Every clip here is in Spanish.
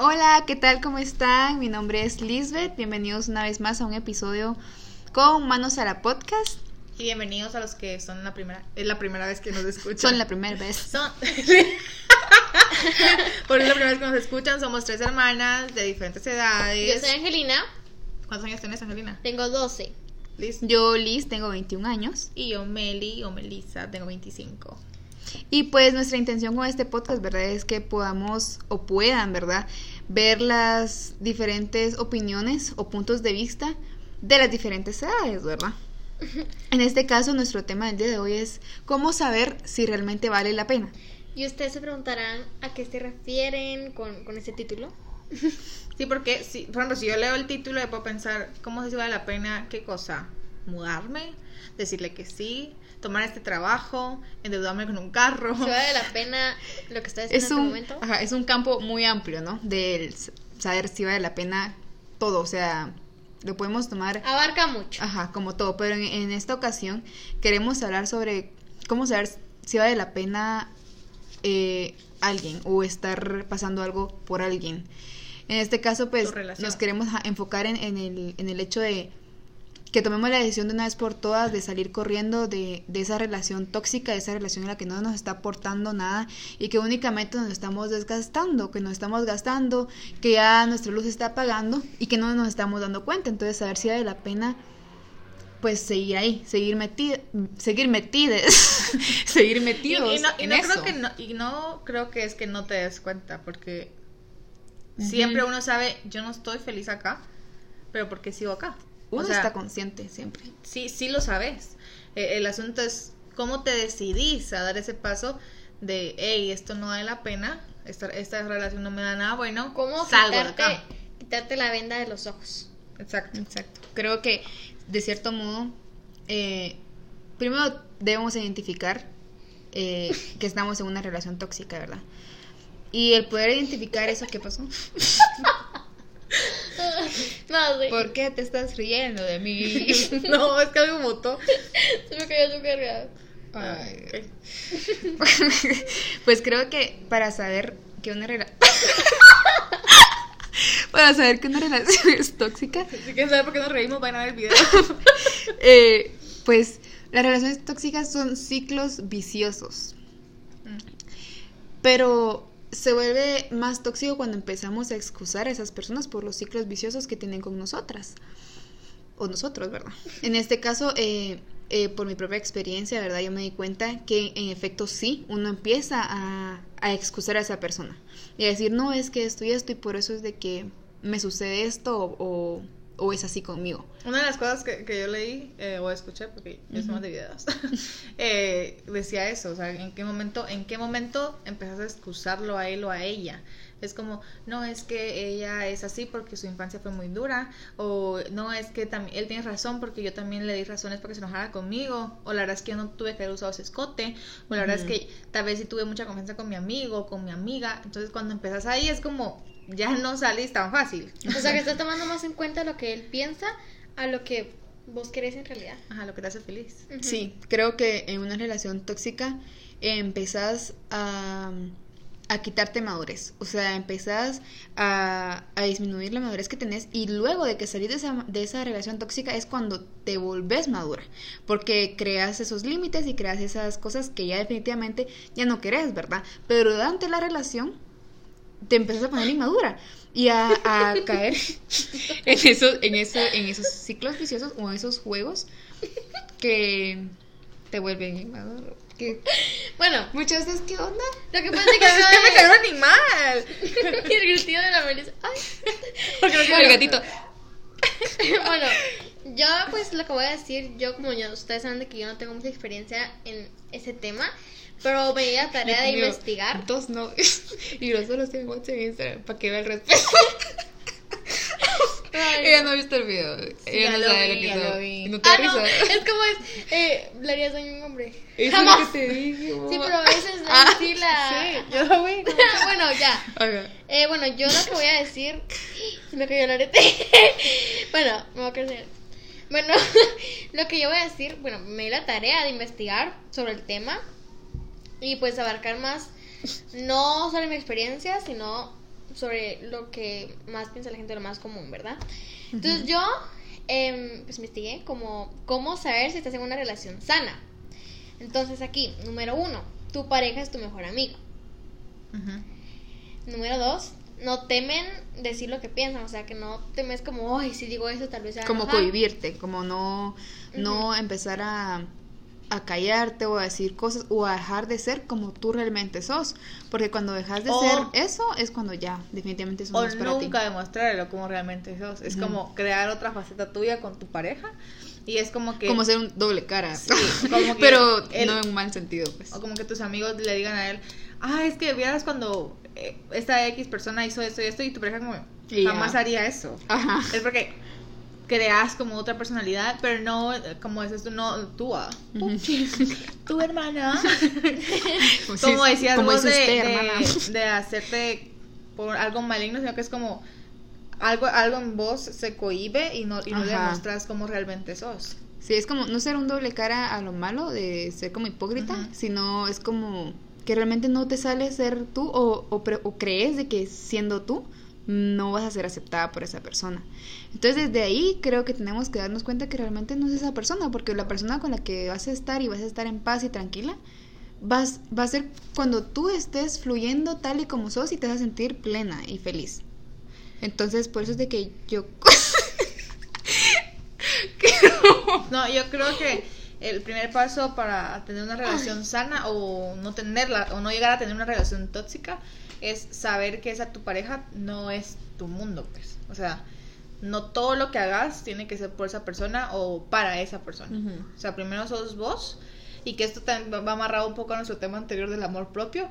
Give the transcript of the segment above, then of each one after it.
Hola, ¿qué tal? ¿Cómo están? Mi nombre es Lisbeth. Bienvenidos una vez más a un episodio con Manos a la Podcast. Y bienvenidos a los que son la primera, es la primera vez que nos escuchan. Son la primera vez. Son... Por es la primera vez que nos escuchan, somos tres hermanas de diferentes edades. Yo soy Angelina, ¿Cuántos años tienes, Angelina? tengo 12. Liz. Yo, Liz, tengo 21 años. Y yo, Meli o Melissa, tengo 25. Y pues nuestra intención con este podcast, ¿verdad? Es que podamos o puedan, ¿verdad? Ver las diferentes opiniones o puntos de vista de las diferentes edades, ¿verdad? En este caso, nuestro tema del día de hoy es cómo saber si realmente vale la pena. Y ustedes se preguntarán a qué se refieren con, con ese título. Sí, porque, si, por ejemplo, si yo leo el título, puedo pensar, ¿cómo se vale la pena? ¿Qué cosa? ¿Mudarme? ¿Decirle que sí? ¿Tomar este trabajo? ¿Endeudarme con un carro? ¿Se vale la pena lo que está diciendo Es en un, este momento? ajá, es un campo muy amplio, ¿no? De saber si vale la pena todo, o sea, lo podemos tomar Abarca mucho. Ajá, como todo, pero en, en esta ocasión queremos hablar sobre cómo saber si vale la pena eh, alguien o estar pasando algo por alguien. En este caso, pues nos queremos enfocar en, en el, en el hecho de que tomemos la decisión de una vez por todas de salir corriendo de, de esa relación tóxica, de esa relación en la que no nos está aportando nada y que únicamente nos estamos desgastando, que nos estamos gastando, que ya nuestra luz está apagando y que no nos estamos dando cuenta. Entonces, saber si vale la pena pues seguir ahí, seguir metidos, seguir metidos, seguir Y, metidos y no, y en no eso. creo que no, y no creo que es que no te des cuenta, porque siempre uno sabe, yo no estoy feliz acá, pero porque sigo acá. Uno o sea, está consciente siempre. sí, sí lo sabes. Eh, el asunto es cómo te decidís a dar ese paso de, hey, esto no vale la pena, esta, esta relación no me da nada bueno, ¿Cómo salgo de quitarte, acá. quitarte la venda de los ojos? Exacto. Exacto. Creo que de cierto modo, eh, primero debemos identificar eh, que estamos en una relación tóxica, ¿verdad? Y el poder identificar eso, ¿qué pasó? No, sí. ¿Por qué te estás riendo de mí? no, es que algo mutó. Se me cayó su carga. Ay. Pues creo que para saber que una relación... para saber que una relación es tóxica, Si quieren saber por qué nos reímos, vayan a ver el video. eh, pues las relaciones tóxicas son ciclos viciosos. Mm. Pero se vuelve más tóxico cuando empezamos a excusar a esas personas por los ciclos viciosos que tienen con nosotras. O nosotros, ¿verdad? En este caso, eh, eh, por mi propia experiencia, ¿verdad? Yo me di cuenta que en efecto sí, uno empieza a, a excusar a esa persona. Y a decir, no, es que esto y esto y por eso es de que me sucede esto o, o- o es así conmigo. Una de las cosas que, que yo leí eh, o escuché, porque yo soy más de videos, eh, decía eso, o sea, ¿en qué momento, en qué momento empezás a excusarlo a él o a ella? Es como, no es que ella es así porque su infancia fue muy dura, o no es que él tiene razón porque yo también le di razones para que se enojara conmigo, o la verdad es que yo no tuve que haber usado ese escote, o la verdad es que tal vez sí tuve mucha confianza con mi amigo, con mi amiga, entonces cuando empezás ahí es como, ya no salís tan fácil. O sea, que estás tomando más en cuenta lo que él piensa a lo que vos querés en realidad. Ajá, lo que te hace feliz. Sí, creo que en una relación tóxica eh, empezás a, a quitarte madurez. O sea, empezás a, a disminuir la madurez que tenés y luego de que salís de esa, de esa relación tóxica es cuando te volvés madura. Porque creas esos límites y creas esas cosas que ya definitivamente ya no querés, ¿verdad? Pero durante la relación te empezás a poner inmadura y a, a caer en esos, en, eso, en esos ciclos viciosos o en esos juegos que te vuelven inmaduro. Que, Bueno, muchas veces, ¿qué onda? lo que pasa es que Es que me cayó un animal. y el gritillo de la Melissa. Ay. Porque no El gatito. bueno, yo pues lo que voy a decir, yo como ya ustedes saben de que yo no tengo mucha experiencia en ese tema, pero me di la tarea de investigar. Dos novios. Y los solo WhatsApp en Instagram para que vea el respeto. Ay, Ella no ha visto el video. Ella no lo sabe vi, lo que hizo. lo vi. Y no te da Ah, no, risa. es como es, eh, le harías daño a un hombre. Eso Jamás. es lo que te dije. Sí, pero a veces Ah, sí la... Sí, yo lo vi. bueno, ya. Eh, bueno, yo lo que voy a decir. Se me cayó el arete. bueno, me voy a crecer. Bueno, lo que yo voy a decir, bueno, me di la tarea de investigar sobre el tema y pues abarcar más, no solo mi experiencia, sino sobre lo que más piensa la gente, lo más común, ¿verdad? Entonces yo, em, pues investigué como cómo saber si estás en una relación sana. Entonces aquí, número uno, tu pareja es tu mejor amigo. Número dos, no temen decir lo que piensan, o sea, que no temes como, ay, si digo eso tal vez se va a Como enojar". cohibirte, como no, no empezar a, a callarte o a decir cosas o a dejar de ser como tú realmente sos. Porque cuando dejas de O- ser eso es cuando ya, definitivamente eso no O es para ti. nunca demostrarlo como realmente sos. Es Ujú. como crear otra faceta tuya con tu pareja. Y es como que. Como ser un doble cara. Sí, como que Pero él- no en un mal sentido, pues. O como que tus amigos le digan a él, ah, es que vieras cuando eh, esta X persona hizo esto y esto y tu pareja como jamás haría eso. Ajá. Es porque creas como otra personalidad, pero no, como dices tú, no tú, ah, tu hermana. Como decías como vos de, usted, de- hacerte por algo maligno, sino que es como algo, algo en vos se cohibe y no, y no demostras cómo realmente sos. Sí, es como no ser un doble cara a lo malo, de ser como hipócrita, sino es como que realmente no te sale ser tú o, o, o crees de que siendo tú no vas a ser aceptada por esa persona. Entonces desde ahí creo que tenemos que darnos cuenta que realmente no es esa persona, porque la persona con la que vas a estar y vas a estar en paz y tranquila, vas, va a ser cuando tú estés fluyendo tal y como sos y te vas a sentir plena y feliz. Entonces por eso es de que yo... No, yo creo que el primer paso para tener una relación sana o no tenerla o no llegar a tener una relación tóxica es saber que esa tu pareja no es tu mundo, pues. O sea, no todo lo que hagas tiene que ser por esa persona o para esa persona. Ujú. O sea, primero sos vos y que esto también va amarrado un poco a nuestro tema anterior del amor propio.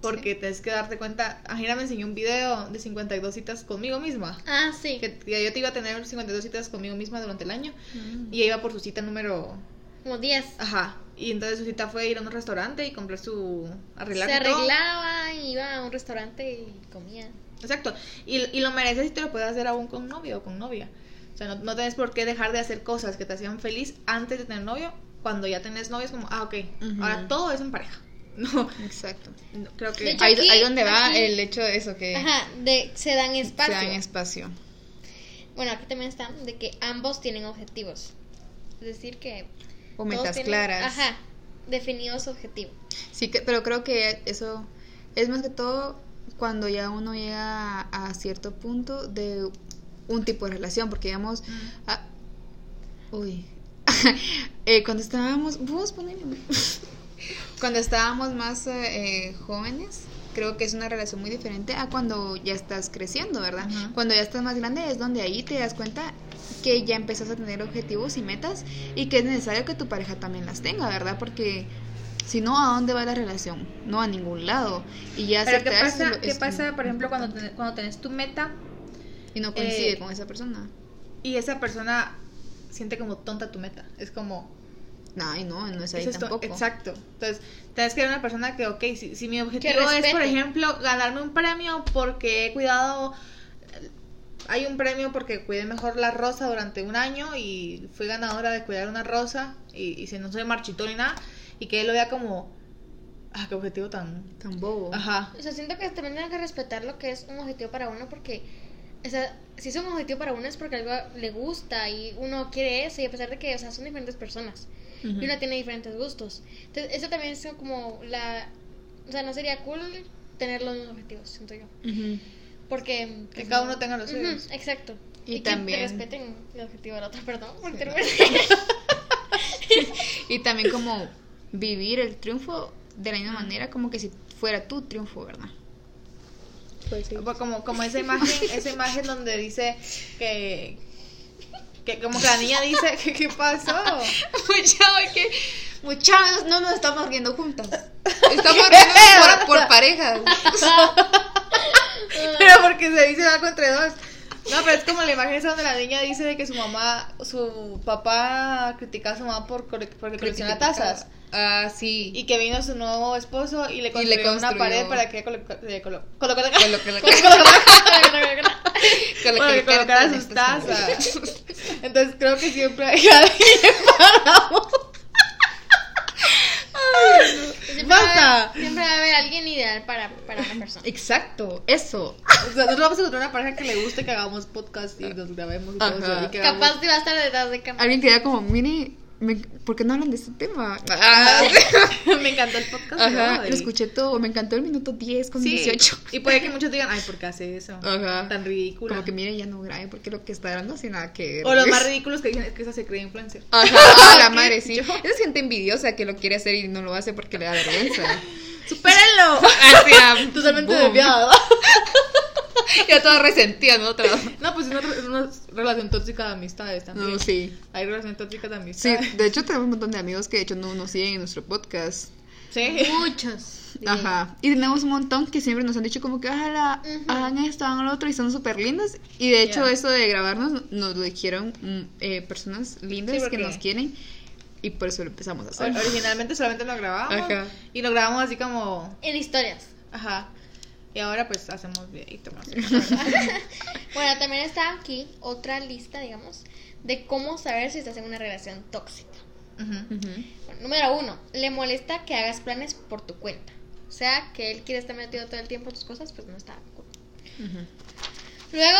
Porque tienes que darte cuenta, Ajira me enseñó un video de 52 citas conmigo misma. Ah, sí. Que que yo te iba a tener 52 citas conmigo misma durante el año. Mm. Y ella iba por su cita número. Como 10. Ajá. Y entonces su cita fue ir a un restaurante y comprar su. arreglar Se y arreglaba, iba a un restaurante y comía. Exacto. Y, y lo mereces y te lo puedes hacer aún con novio o con novia. O sea, no, no tienes por qué dejar de hacer cosas que te hacían feliz antes de tener novio. Cuando ya tenés novio es como, ah, ok. Ahora todo es en pareja. No, Exacto. no, creo que. hecho, Ahí, aquí- ahí donde va aquí- el hecho de eso, que Ajá, de, se dan se espacio. dan espacio. Bueno, aquí también está de que ambos tienen objetivos. Es decir, que. O metas tienen- claras. Ajá, definidos objetivos. Sí, que, pero creo que eso es más que todo cuando ya uno llega a, a cierto punto de un tipo de relación, porque digamos, Mm. uy, Eh, cuando estábamos, vos ponele, cuando estábamos más eh, jóvenes, creo que es una relación muy diferente a cuando ya estás creciendo, ¿verdad? Cuando ya estás más grande es donde ahí te das cuenta que ya empezás a tener objetivos y metas y que es necesario que tu pareja también las tenga, ¿verdad? Porque si no, ¿a dónde va la relación? No a ningún lado. Y ya Pero ¿qué pasa, lo- ¿qué pasa, por ejemplo, cuando, ten- cuando tenés tu meta y no coincide eh, con esa persona? y esa persona siente como tonta tu meta? Es como, No, y no, no es ahí Eso es tampoco. Exacto. Entonces, tienes que ver una persona que, ok, si, si mi objetivo es, por ejemplo, ganarme un premio porque he cuidado, hay un premio porque cuidé mejor la rosa durante un año y fui ganadora de cuidar una rosa y, y si no soy marchito ni nada, y que él lo vea como, ah, qué objetivo tan... Tan bobo. Ajá. O sea, siento que también tienen que respetar lo que es un objetivo para uno porque, o sea, si es un objetivo para uno es porque algo le gusta y uno quiere eso y a pesar de que, o sea, son diferentes personas y uno tiene diferentes gustos. Entonces, eso también es como la, o sea, no sería cool tener los mismos objetivos, siento yo. Porque... Que pues, cada no- uno tenga los suyos. exacto. Y Y, que también- te respeten el objetivo de la otra, perdón. por Sí. Y también como vivir el triunfo de la misma manera como que si fuera tu triunfo, ¿verdad? Pues sí. Pues Como, como esa imagen, esa imagen donde dice que... Que como que la niña dice, ¿qué, qué pasó? Mucha, que mucha, no nos estamos riendo juntas. Estamos riendo por, por parejas. Pero porque se dice algo entre dos. No, pero es como la imagen esa donde la niña dice de que su mamá, su papá criticaba a su mamá por porque colecciona tazas. Ah, sí. Y que vino su nuevo esposo y le Y construyó, le una construyó. pared para que le le- colocara le- sus tazas. Entonces creo que siempre hay alguien parado. Siempre va, a Basta. haber, siempre va a haber alguien ideal para, para una persona. Exacto, eso. O sea, nosotros vamos a encontrar una pareja que le guste que hagamos podcast y nos grabemos y todo eso. Y que hagamos- Capaz te va a estar detrás de cámara. Alguien que diga como, mire, me- ¿por qué no hablan de este tema? me encantó el podcast. Ajá, lo escuché todo, me encantó el minuto 10 con Sí, 18. Y puede que muchos digan, ay, ¿por qué hace eso? Ajá. Tan ridículo. Como que mire, ya no grabe porque lo que está dando sin nada que ver. O los más ridículos que dicen es que esa se cree influencer. Ajá, la madre, sí. Yo- Es gente envidiosa que lo quiere hacer y no lo hace porque le da vergüenza. ¡Supérenlo! Hacia, Totalmente boom. Ya toda resentida, ¿no? Otra No, pues es una, es una relación tóxica de amistades también. No, sí. Hay relación tóxica de Sí, amistades. de hecho tenemos un montón de amigos que de hecho no nos siguen en nuestro podcast. Sí. Muchos. diría. Ajá. Y tenemos un montón que siempre nos han dicho como que ojalá Ujú. hagan esto, hagan lo otro y son súper lindos. Y de hecho Ya. eso de grabarnos nos lo dijeron mm, eh, personas lindas Sí, que nos quieren y por eso lo empezamos a hacer. Originalmente solamente lo grabábamos. Ajá. Y lo grabamos así como. En historias. Ajá. Y ahora pues hacemos videito más. Bueno, también está aquí otra lista, digamos, de cómo saber si estás en una relación tóxica. Bueno, número uno, le molesta que hagas planes por tu cuenta. O sea, que él quiere estar metido todo el tiempo en tus cosas, pues no está cool. Luego,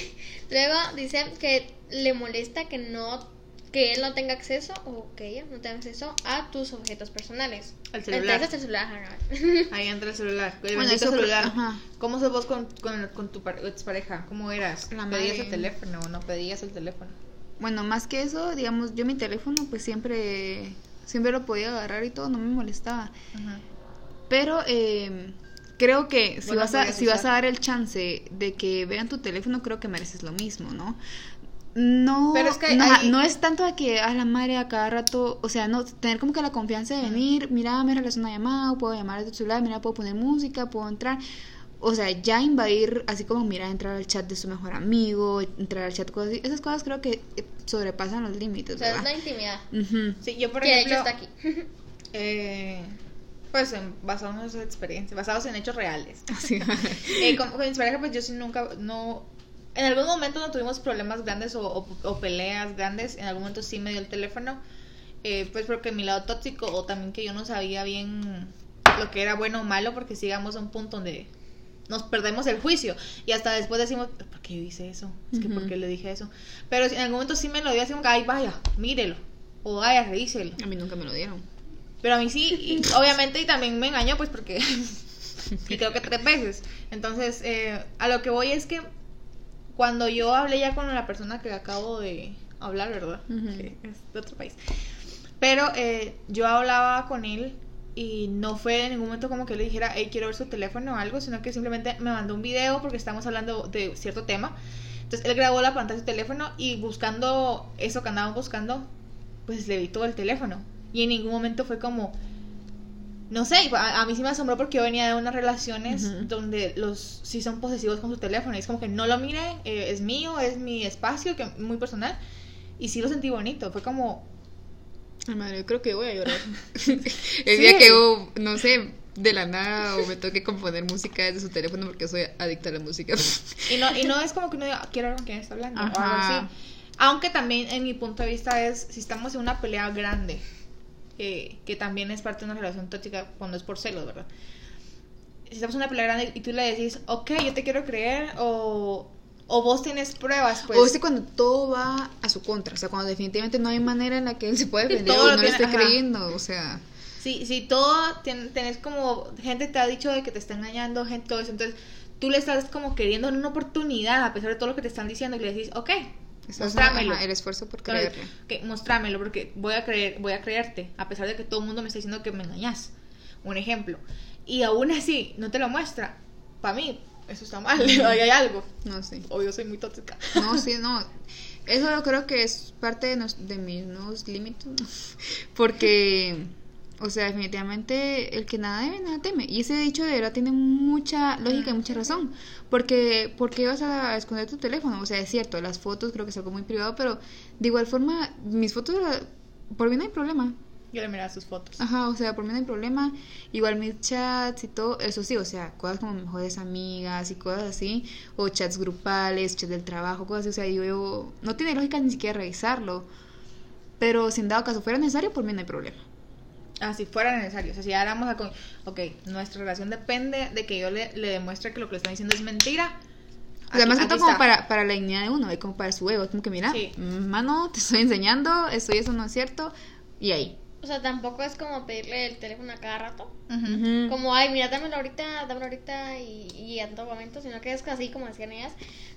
luego dice que le molesta que no que él no tenga acceso o que ella no tenga acceso a tus objetos personales. Al celular. Entonces el celular. ajá. Ahí entra el celular. El Bueno, eso celular. ajá. ¿Cómo sos vos con, con, con tu par- expareja? ¿Cómo eras? La ¿Pedías madre. el teléfono o no pedías el teléfono? Bueno, más que eso, digamos, yo mi teléfono pues siempre siempre lo podía agarrar y todo, no me molestaba. Ajá. Pero eh, creo que si Bueno, vas a si vas a dar el chance de que vean tu teléfono, creo que mereces lo mismo, ¿no? No, Pero es que no, hay- no es tanto de que a la madre a cada rato, o sea, no tener como que la confianza de venir, mira, me realizo una llamada, puedo llamar desde tu celular, mira, puedo poner música, puedo entrar. O sea, ya invadir, así como mira, entrar al chat de su mejor amigo, entrar al chat, cosas así, esas cosas creo que eh, sobrepasan los límites, O sea, es la intimidad. Ujú. Sí, yo por que de ejemplo. hecho está aquí. eh, pues en, basados en experiencias, basados en hechos reales. Así. Eh, con, con mi pareja, pues yo sí nunca, no, en algún momento no tuvimos problemas grandes o, o- o peleas grandes, en algún momento sí me dio el teléfono, eh, pues porque mi lado tóxico o también que yo no sabía bien lo que era bueno o malo, porque sigamos a un punto donde nos perdemos el juicio y hasta después decimos, ¿por qué yo hice eso? Es que ¿por Ujú. qué le dije eso? Pero en algún momento sí me lo dio así como ay, vaya, mírelo, o vaya, revíselo. A mí nunca me lo dieron. Pero a mí sí, y obviamente, y también me engañó, pues porque. y creo que tres veces. Entonces, eh, a lo que voy es que cuando yo hablé ya con la persona que acabo de hablar, ¿verdad? Ujú. Que es de otro país. Pero eh, yo hablaba con él y no fue en ningún momento como que le dijera, hey, quiero ver su teléfono o algo, sino que simplemente me mandó un video porque estamos hablando de cierto tema. Entonces él grabó la pantalla de su teléfono y buscando eso que andaban buscando, pues le vi todo el teléfono. Y en ningún momento fue como, no sé, a, a mí sí me asombró porque yo venía de unas relaciones donde los sí son posesivos con su teléfono. Y es como que no lo mire, eh, es mío, es mi espacio, que muy personal. Y sí lo sentí bonito, fue como, Ay, madre, yo creo que voy a llorar. el Sí. día que no sé, de la nada o me toque componer música desde su teléfono porque soy adicta a la música. Y no, y no es como que uno diga, "Ah, quiero ver con quién está hablando o algo Ajá. así. Aunque también en mi punto de vista es, si estamos en una pelea grande, eh, que también es parte de una relación tóxica cuando es por celos, ¿verdad? Si estamos en una pelea grande y tú le decís, ok, yo te quiero creer, o, o vos tienes pruebas, pues... o es que cuando todo va a su contra, o sea, cuando definitivamente no hay manera en la que él se pueda Sí, defender o no le esté creyendo, o sea, Si, si todo tien- tenés como gente te ha dicho de que te está engañando, gente, todo eso, entonces tú le estás como queriendo una oportunidad a pesar de todo lo que te están diciendo y le decís, ok, estás mostrámelo. ajá, el esfuerzo por creerle. que mostrámelo porque voy a creer, voy a creerte, a pesar de que todo el mundo me está diciendo que me engañas. Un ejemplo. Y aún así no te lo muestra. Para mí, eso está mal, ahí hay algo. No sé. O yo soy muy tóxica. No, sí, no. Eso yo creo que es parte de, nos- de mis nuevos límites, porque, o sea, definitivamente el que nada debe, nada teme. Y ese dicho de verdad tiene mucha lógica y mucha razón. Porque, ¿por qué vas a esconder tu teléfono? O sea, es cierto, las fotos creo que es algo muy privado, pero de igual forma, mis fotos, por mí no hay problema. Yo le miraba sus fotos. Ajá, o sea, por mí no hay problema. Igual mis chats y todo, eso sí, o sea, cosas como mejores amigas y cosas así, o chats grupales, chats del trabajo, cosas así, o sea, yo, yo- no tiene lógica ni siquiera revisarlo. Pero si en dado caso fuera necesario, por mí no hay problema. Ah, si fuera necesario. O sea, si ahora vamos a... con- Ok, nuestra relación depende de que yo le, le demuestre que lo que le están diciendo es mentira. Aquí- más que todo como para, para la dignidad de uno, y como para su ego. Como que mira, Sí. mano, te estoy enseñando, esto y eso no es cierto. Y ahí. O sea, tampoco es como pedirle el teléfono a cada rato. Ujú. Ujú. Como, ay, mira, dámelo ahorita, dámelo ahorita y, y a todo momento, sino que es así como decían ellas,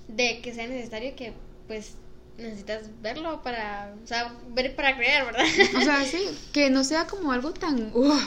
de que sea necesario que, pues, necesitas verlo para, o sea, ver para creer, ¿verdad? O sea, sí, que no sea como algo tan. "Ugh,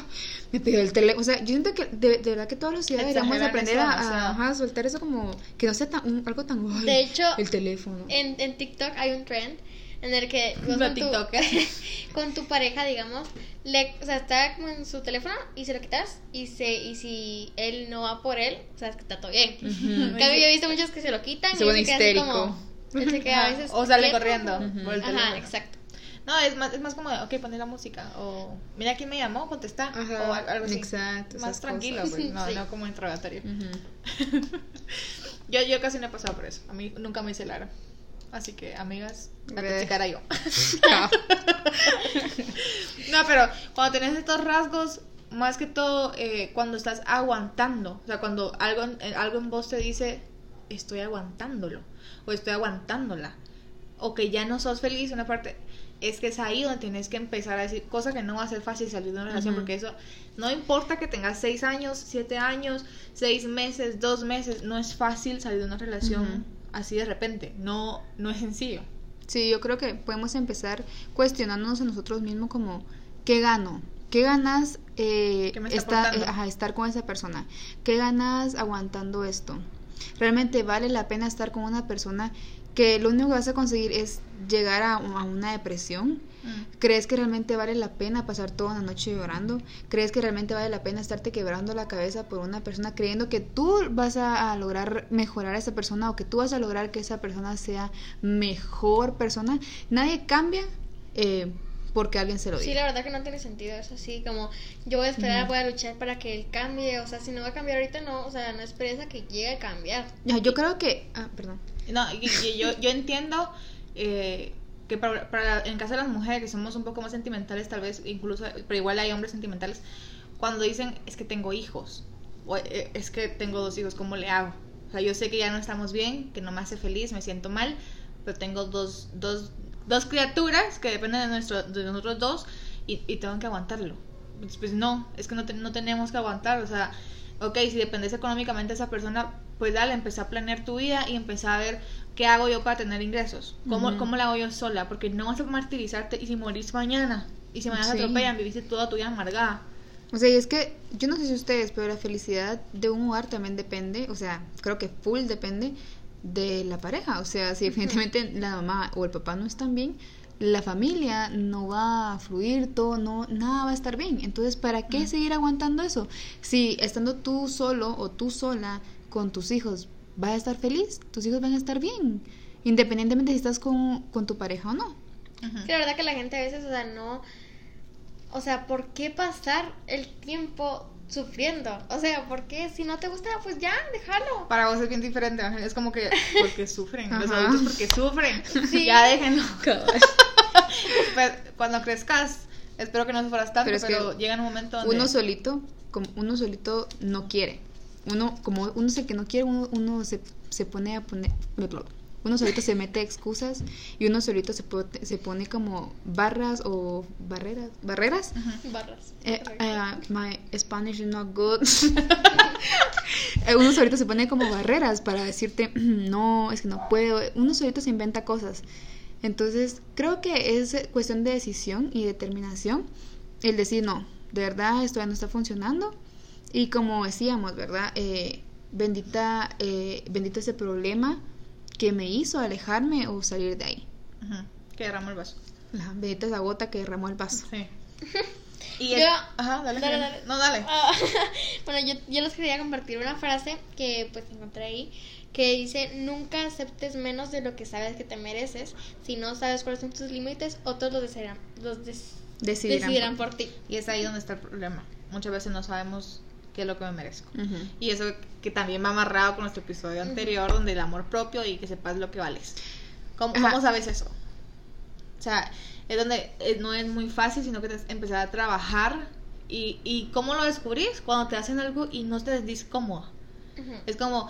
me pidió el teléfono. O sea, yo siento que de, de verdad que todos los ciudadanos deberíamos aprender eso a, a- demasiado. ajá, soltar eso como. Que no sea tan, un- algo tan. "Ay, De hecho, el teléfono. En, en TikTok hay un trend en el que vos con, tu, TikToker. con tu pareja, digamos, le, o sea, está como en su teléfono y se lo quitas y se y si él no va por él, sabes que está todo bien. En cambio, yo he visto muchos que se lo quitan Se y se así histérico. como- él se queda a Ajá, veces o sale quieto, corriendo como- por el Ajá, exacto. No, es más, es más como, ok, poner la música. O, mira quién me llamó, contesta. Ajá, o al- algo así. exacto, Más tranquilo, cosas. pues. No, Sí. no como interrogatorio. Ujú. Yo, yo casi no he pasado por eso. A mí nunca me hice Lara. Así que, amigas, la era yo. no, pero cuando tenés estos rasgos, más que todo eh, cuando estás aguantando, o sea, cuando algo, en- eh, algo en vos te dice, estoy aguantándolo, o estoy aguantándola, o que ya no sos feliz, una parte, es que es ahí donde tienes que empezar a decir, cosa que no va a ser fácil salir de una relación, porque eso, no importa que tengas seis años, siete años, seis meses, dos meses, no es fácil salir de una relación así de repente, no, no es sencillo. Sí, yo creo que podemos empezar cuestionándonos a nosotros mismos como, ¿qué gano? ¿Qué ganas eh, ¿Qué me está esta- eh, ajá, estar con esa persona? ¿Qué ganas aguantando esto? ¿Realmente vale la pena estar con una persona que lo único que vas a conseguir es llegar a, a una depresión? ¿Crees que realmente vale la pena pasar toda una noche llorando? ¿Crees que realmente vale la pena estarte quebrando la cabeza por una persona creyendo que tú vas a, a lograr mejorar a esa persona o que tú vas a lograr que esa persona sea mejor persona? Nadie cambia eh, porque alguien se lo Sí, diga. la verdad que no tiene sentido eso, así como yo voy a esperar, voy a luchar para que él cambie, o sea, si no va a cambiar ahorita, no, o sea, no esperes a que llegue a cambiar. Ya, Yo creo que... Ah, perdón. No, y, y yo, yo entiendo eh, que para, para- en caso de las mujeres que somos un poco más sentimentales, tal vez, incluso, pero igual hay hombres sentimentales, cuando dicen es que tengo hijos, o eh, es que tengo dos hijos, ¿cómo le hago? O sea, yo sé que ya no estamos bien, que no me hace feliz, me siento mal, pero tengo dos, dos, dos criaturas que dependen de, nuestro, de nosotros dos y, y tengo que aguantarlo. Pues, pues no, es que no, te- no tenemos que aguantar, o sea, ok, si dependes económicamente de esa persona, pues dale, empezá a planear tu vida y empezá a ver qué hago yo para tener ingresos, cómo, cómo la hago yo sola, porque no vas a martirizarte y si morís mañana, y si mañana te Sí. atropellan, viviste toda tu vida amargada. O sea, y es que yo no sé si ustedes, pero la felicidad de un hogar también depende, o sea, creo que full depende de la pareja. O sea, si definitivamente la mamá o el papá no están bien, la familia no va a fluir, todo, no, nada va a estar bien. Entonces, ¿para qué seguir aguantando eso? Si estando tú solo o tú sola con tus hijos, vas a estar feliz, tus hijos van a estar bien, independientemente si estás con, con tu pareja o no. Es que la verdad que la gente a veces, o sea, no. O sea, ¿por qué pasar el tiempo sufriendo? O sea, ¿por qué? Si no te gusta, pues ya, déjalo. Para vos es bien diferente, Ángel, es como que porque sufren, los Ajá. adultos porque sufren, Sí. ya déjenlo. Pues, cuando crezcas, espero que no sufras tanto, Pero pero, es que llega un momento donde... uno solito, como uno solito no quiere. Uno, como uno es el que no quiere, uno, uno se, se pone a poner, uno solito se mete excusas y uno solito se, po- se pone como barras o barreras, barreras. Barras. Eh, eh, my Spanish is not good. Eh, uno solito se pone como barreras para decirte, no, es que no puedo. Uno solito se inventa cosas. Entonces, creo que es cuestión de decisión y determinación el decir, no, de verdad esto ya no está funcionando. Y como decíamos, ¿verdad? Eh, bendita, eh, bendito ese problema que me hizo alejarme o salir de ahí. Ujú, Que derramó el vaso. La bendita esa gota que derramó el vaso. Sí. Y Yo- es- Ajá, dale, Dale. No, dale. Ah, bueno, yo, yo les quería compartir una frase que pues encontré ahí que dice nunca aceptes menos de lo que sabes que te mereces si no sabes cuáles son tus límites otros los decidirán, los des- Decidirán decidirán por- por ti Y es ahí donde está el problema. Muchas veces no sabemos qué es lo que me merezco. Y eso que también va amarrado con nuestro episodio anterior, donde el amor propio y que sepas lo que vales. ¿Cómo, sabes eso? O sea, es donde eh, no es muy fácil, sino que que empezar a trabajar Y, y ¿cómo lo descubrís? Cuando te hacen algo y no te sentís cómoda. Ujú. Es como,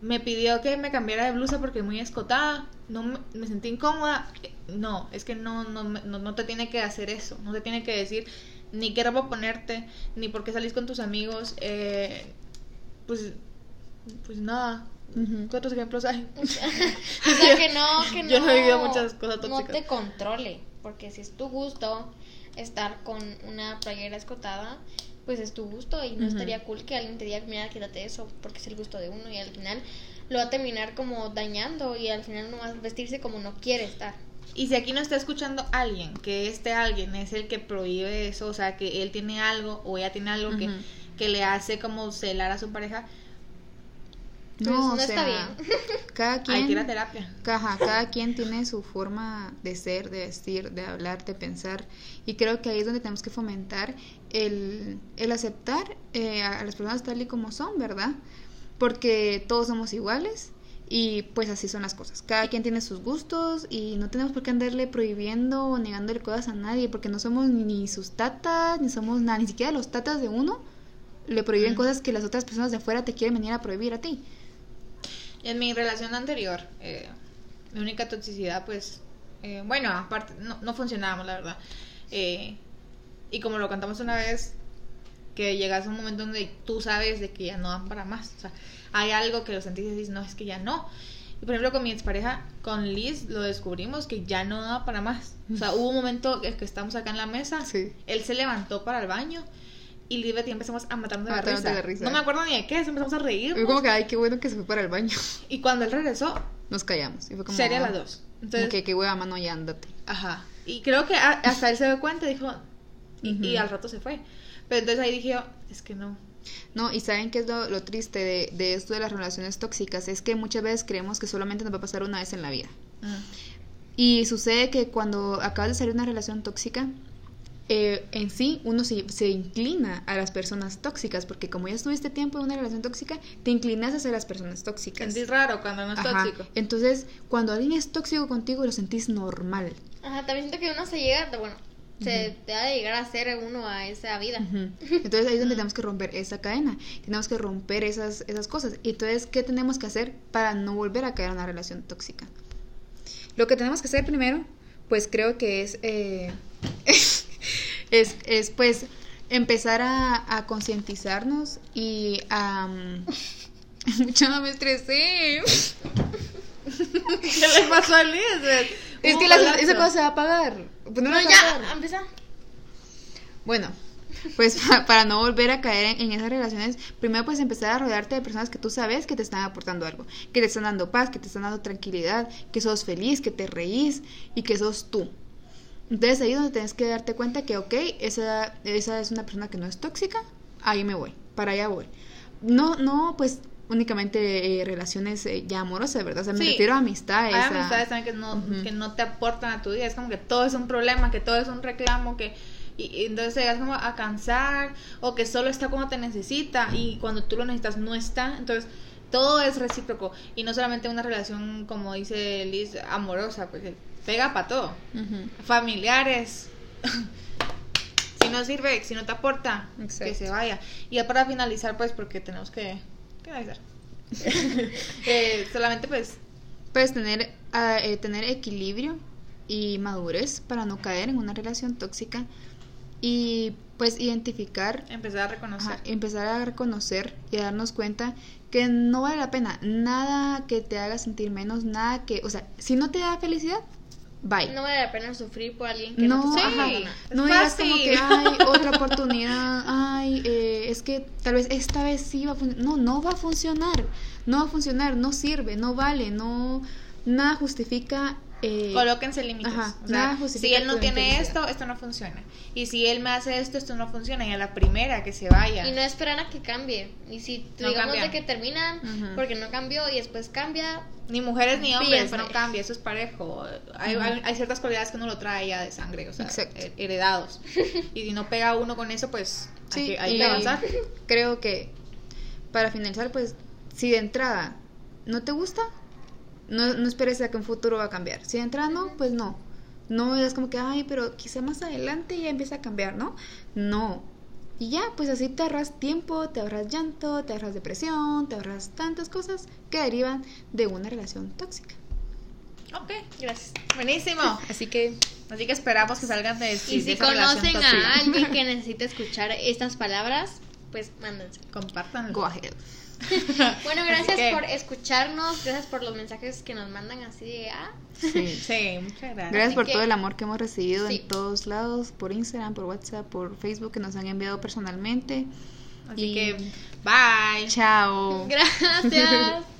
me pidió que me cambiara de blusa porque es muy escotada, no me, me sentí incómoda. No, es que no, no, no, no te tiene que hacer eso, no te tiene que decir ni qué ropa ponerte, ni por qué salís con tus amigos. eh, pues, pues nada. Ujú. ¿Cuántos ejemplos hay? O sea, que no, que no. Yo no he vivido muchas cosas No tóxicas. te controle, porque si es tu gusto estar con una playera escotada, pues es tu gusto y no estaría cool que alguien te diga, mira, quítate eso, porque es el gusto de uno y al final lo va a terminar como dañando y al final no va a vestirse como no quiere estar. Y si aquí no está escuchando alguien, que este alguien es el que prohíbe eso, o sea, que él tiene algo o ella tiene algo que, que le hace como celar a su pareja, Pues No, no o está sea, bien. cada hay que ir a quien, terapia. Cada quien tiene su forma de ser, de vestir, de hablar, de pensar. Y creo que ahí es donde tenemos que fomentar el, el aceptar eh, a las personas tal y como son, ¿verdad? Porque todos somos iguales y pues así son las cosas. Cada quien tiene sus gustos y no tenemos por qué andarle prohibiendo o negándole cosas a nadie porque no somos ni sus tatas, ni somos nada, ni siquiera los tatas de uno le prohíben cosas que las otras personas de afuera te quieren venir a prohibir a ti. En mi relación anterior, eh, mi única toxicidad, pues, eh, bueno, aparte, no, no funcionábamos, la verdad. Eh, y como lo cantamos una vez, que llegas a un momento donde tú sabes de que ya no dan para más. O sea, hay algo que lo sentís y decís, no, es que ya no. Y por ejemplo, con mi expareja, con Liz, lo descubrimos que ya no daba para más. O sea, hubo un momento que, que estamos acá en la mesa, Sí. él se levantó para el baño y Liz y empezamos a matarnos de, la risa. de la risa. No me acuerdo ni de qué, empezamos a reír. Fue como que, ay, qué bueno que se fue para el baño. Y cuando él regresó, Nos callamos. Y fue como, sería ah, las dos. Como Entonces, que, qué hueva, mano, ya ándate. ajá. Y creo que a- hasta él se dio cuenta y dijo, y, y Ujú. al rato se fue. Pero entonces ahí dije yo, es que no. No, y saben qué es lo, lo triste de, de esto de las relaciones tóxicas, es que muchas veces creemos que solamente nos va a pasar una vez en la vida. Y sucede que cuando acabas de salir de una relación tóxica, eh, en sí uno se, se inclina a las personas tóxicas, porque como ya estuviste tiempo en una relación tóxica, te inclinas hacia las personas tóxicas. Sentís raro cuando no es Ajá. tóxico. Entonces, cuando alguien es tóxico contigo, lo sentís normal. Ajá, también siento que uno se llega, bueno, se te ha de llegar a ser uno a esa vida. Entonces ahí es donde tenemos que romper esa cadena, tenemos que romper esas, esas cosas. Y entonces, ¿qué tenemos que hacer para no volver a caer en una relación tóxica? Lo que tenemos que hacer primero, pues creo que es, eh, es, es, pues empezar a, a concientizarnos y a... mm, Mucha me estresé. ¿Qué le pasó a Liz? Es que la- esa cosa se va a apagar. Ponerlo No, a ya, empieza. Bueno, pues pa- para no volver a caer en, en esas relaciones, primero pues empezar a rodearte de personas que tú sabes que te están aportando algo, que te están dando paz, que te están dando tranquilidad, que sos feliz, que te reís y que sos tú. Entonces ahí es donde tienes que darte cuenta que, ok, esa, esa es una persona que no es tóxica, ahí me voy, para allá voy. No, no, pues únicamente eh, relaciones eh, ya amorosas, ¿verdad? O sea, me Sí. refiero a amistades. Hay a- amistades también que no, que no te aportan a tu vida. Es como que todo es un problema, que todo es un reclamo, que y, entonces llegas como a cansar o que solo está cuando te necesita y cuando tú lo necesitas no está. Entonces todo es recíproco y no solamente una relación, como dice Liz, amorosa, pues que pega para todo. Familiares. si no sirve, si no te aporta, Exacto. que se vaya. Y ya para finalizar, pues porque tenemos que finalizar. Eh, solamente pues Puedes tener, ah, eh, tener equilibrio y madurez para no caer en una relación tóxica y pues identificar, empezar a reconocer. ajá, empezar a reconocer y a darnos cuenta que no vale la pena nada que te haga sentir menos, nada que, o sea, si no te da felicidad, bye. No vale la pena sufrir por alguien que no, No, te ajá, no digas como que hay otra oportunidad, ay, eh, es que tal vez esta vez sí va a funcionar. No, no va a funcionar, no va a funcionar, no sirve, no vale, no, nada justifica. Eh, Colóquense límites. ajá, o sea, nada si él no tiene esto, esto no funciona. Y si él me hace esto, esto no funciona. Y a la primera que se vaya. Y no esperan a que cambie. Y si No digamos cambian. de que terminan porque no cambió y después cambia, Ni mujeres ni hombres, no cambia, eso es parejo. Hay, hay, hay ciertas cualidades que uno lo trae ya de sangre, o sea, Exacto. heredados. Y si no pega uno con eso, pues hay, Sí, que, hay y que avanzar. Creo que para finalizar, pues, si de entrada no te gusta, no, no esperes a que en futuro va a cambiar. Si de entrada no, pues no. No es como que, ay, pero quizá más adelante ya empieza a cambiar, ¿no? No. Y ya, pues así te ahorras tiempo, te ahorras llanto, te ahorras depresión, te ahorras tantas cosas que derivan de una relación tóxica. Ok, Gracias. buenísimo. Así que Así que esperamos que salgan de, Y si conocen tóxica. a alguien que necesite escuchar estas palabras, pues mándense. Compartan. go ahead. Bueno, gracias que- por escucharnos, gracias por los mensajes que nos mandan así de ah. Sí. Sí, muchas gracias. Gracias por que- todo el amor que hemos recibido Sí. en todos lados, por Instagram, por WhatsApp, por Facebook, que nos han enviado personalmente. Así Y- que, bye. Chao. Gracias.